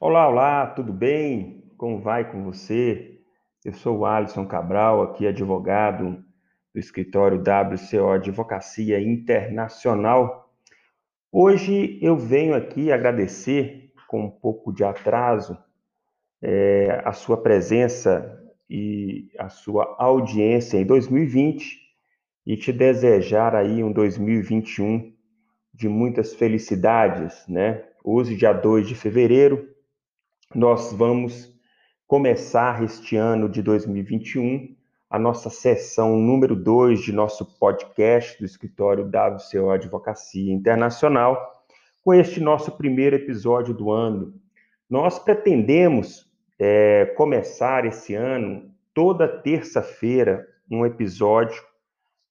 Olá, olá, tudo bem? Como vai com você? Eu sou o Alisson Cabral, aqui advogado do escritório WCO Advocacia Internacional. Hoje eu venho aqui agradecer, com um pouco de atraso, é, a sua presença e a sua audiência em 2020 e te desejar aí um 2021 de muitas felicidades, né? Hoje, dia 2 de fevereiro, nós vamos começar este ano de 2021 a nossa sessão número 2 de nosso podcast do escritório WCO Advocacia Internacional, com este nosso primeiro episódio do ano. Nós pretendemos é, começar esse ano, toda terça-feira, um episódio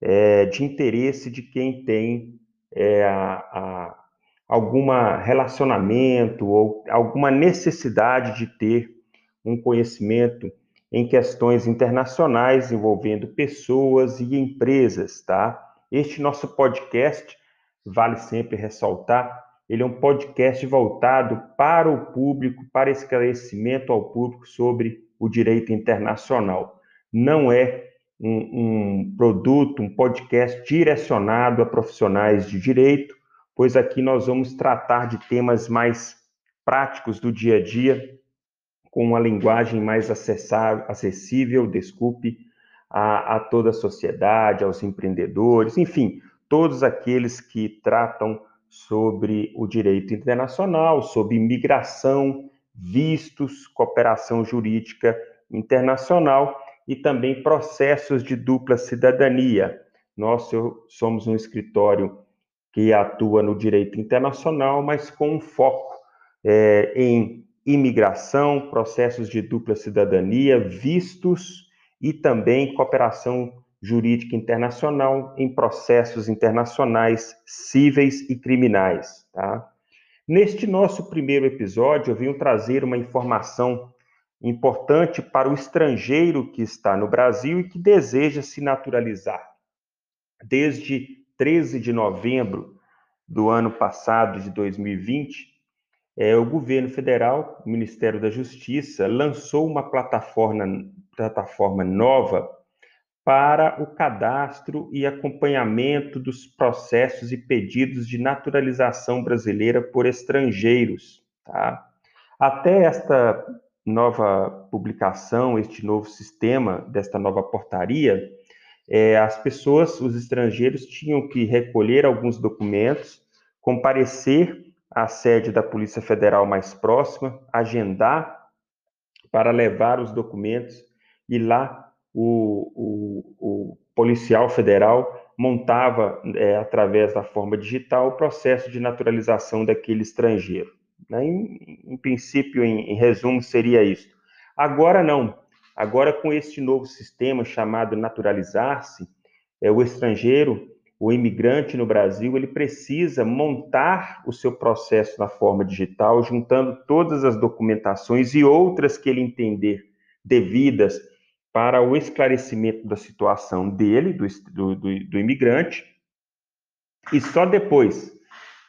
é, de interesse de quem tem é, a, a alguma relacionamento ou alguma necessidade de ter um conhecimento em questões internacionais envolvendo pessoas e empresas, tá? Este nosso podcast, vale sempre ressaltar, ele é um podcast voltado para o público, para esclarecimento ao público sobre o direito internacional. Não é um, um produto, um podcast direcionado a profissionais de direito, pois aqui nós vamos tratar de temas mais práticos do dia a dia, com uma linguagem mais acessível, desculpe, a, a toda a sociedade, aos empreendedores, enfim, todos aqueles que tratam sobre o direito internacional, sobre imigração, vistos, cooperação jurídica internacional e também processos de dupla cidadania. Nós somos um escritório que atua no direito internacional, mas com um foco é, em imigração, processos de dupla cidadania, vistos e também cooperação jurídica internacional em processos internacionais cíveis e criminais. Tá? Neste nosso primeiro episódio, eu venho trazer uma informação importante para o estrangeiro que está no Brasil e que deseja se naturalizar. Desde 13 de novembro do ano passado, de 2020, é, o governo federal, o Ministério da Justiça, lançou uma plataforma, plataforma nova para o cadastro e acompanhamento dos processos e pedidos de naturalização brasileira por estrangeiros. Tá? Até esta nova publicação, este novo sistema, desta nova portaria, é, as pessoas, os estrangeiros, tinham que recolher alguns documentos, comparecer à sede da Polícia Federal mais próxima, agendar para levar os documentos e lá o, o, o policial federal montava, é, através da forma digital, o processo de naturalização daquele estrangeiro. Né? Em, em, princípio, em, em resumo, seria isso. Agora não. Agora, com este novo sistema chamado naturalizar-se, é, o estrangeiro, o imigrante no Brasil, ele precisa montar o seu processo na forma digital, juntando todas as documentações e outras que ele entender devidas para o esclarecimento da situação dele, do, do, do, imigrante, e só depois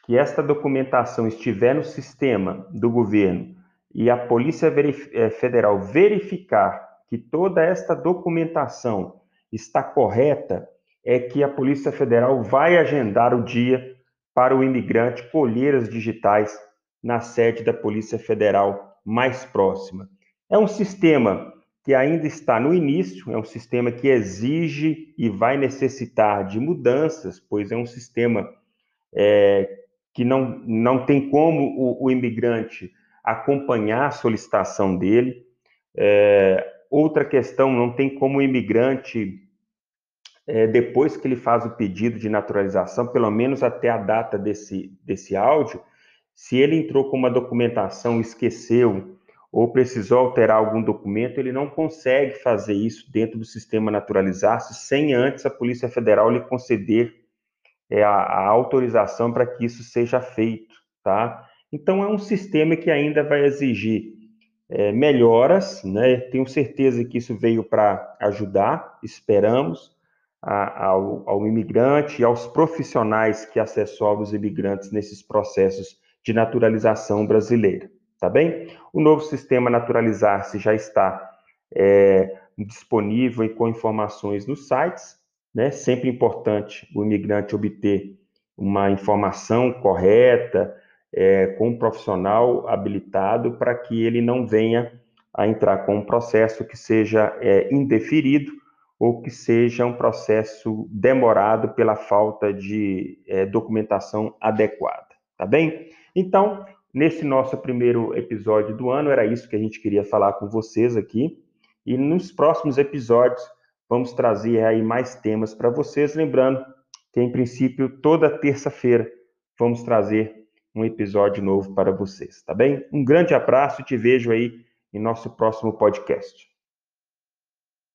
que esta documentação estiver no sistema do governo e a Polícia eh, Federal verificar que toda esta documentação está correta, é que a Polícia Federal vai agendar o dia para o imigrante colher as digitais na sede da Polícia Federal mais próxima. É um sistema que ainda está no início, é um sistema que exige e vai necessitar de mudanças, pois é um sistema é, que não, não tem como o, o, imigrante acompanhar a solicitação dele. É, Outra questão, não tem como o imigrante, é, depois que ele faz o pedido de naturalização, pelo menos até a data desse, desse áudio, se ele entrou com uma documentação, esqueceu ou precisou alterar algum documento, ele não consegue fazer isso dentro do sistema naturalizar-se sem antes a Polícia Federal lhe conceder é, a, a autorização para que isso seja feito, tá? Então é um sistema que ainda vai exigir é, melhoras, né? Tenho certeza que isso veio para ajudar, esperamos, a, ao, ao, imigrante e aos profissionais que assessoram os imigrantes nesses processos de naturalização brasileira, tá bem? O novo sistema Naturalizar-se já está é, disponível e com informações nos sites, né? Sempre importante o imigrante obter uma informação correta, é, com um profissional habilitado para que ele não venha a entrar com um processo que seja é, indeferido ou que seja um processo demorado pela falta de é, documentação adequada, tá bem? Então, nesse nosso primeiro episódio do ano, era isso que a gente queria falar com vocês aqui. E nos próximos episódios, vamos trazer aí mais temas para vocês. Lembrando que, em princípio, toda terça-feira, vamos trazer um episódio novo para vocês, tá bem? Um grande abraço e te vejo aí em nosso próximo podcast.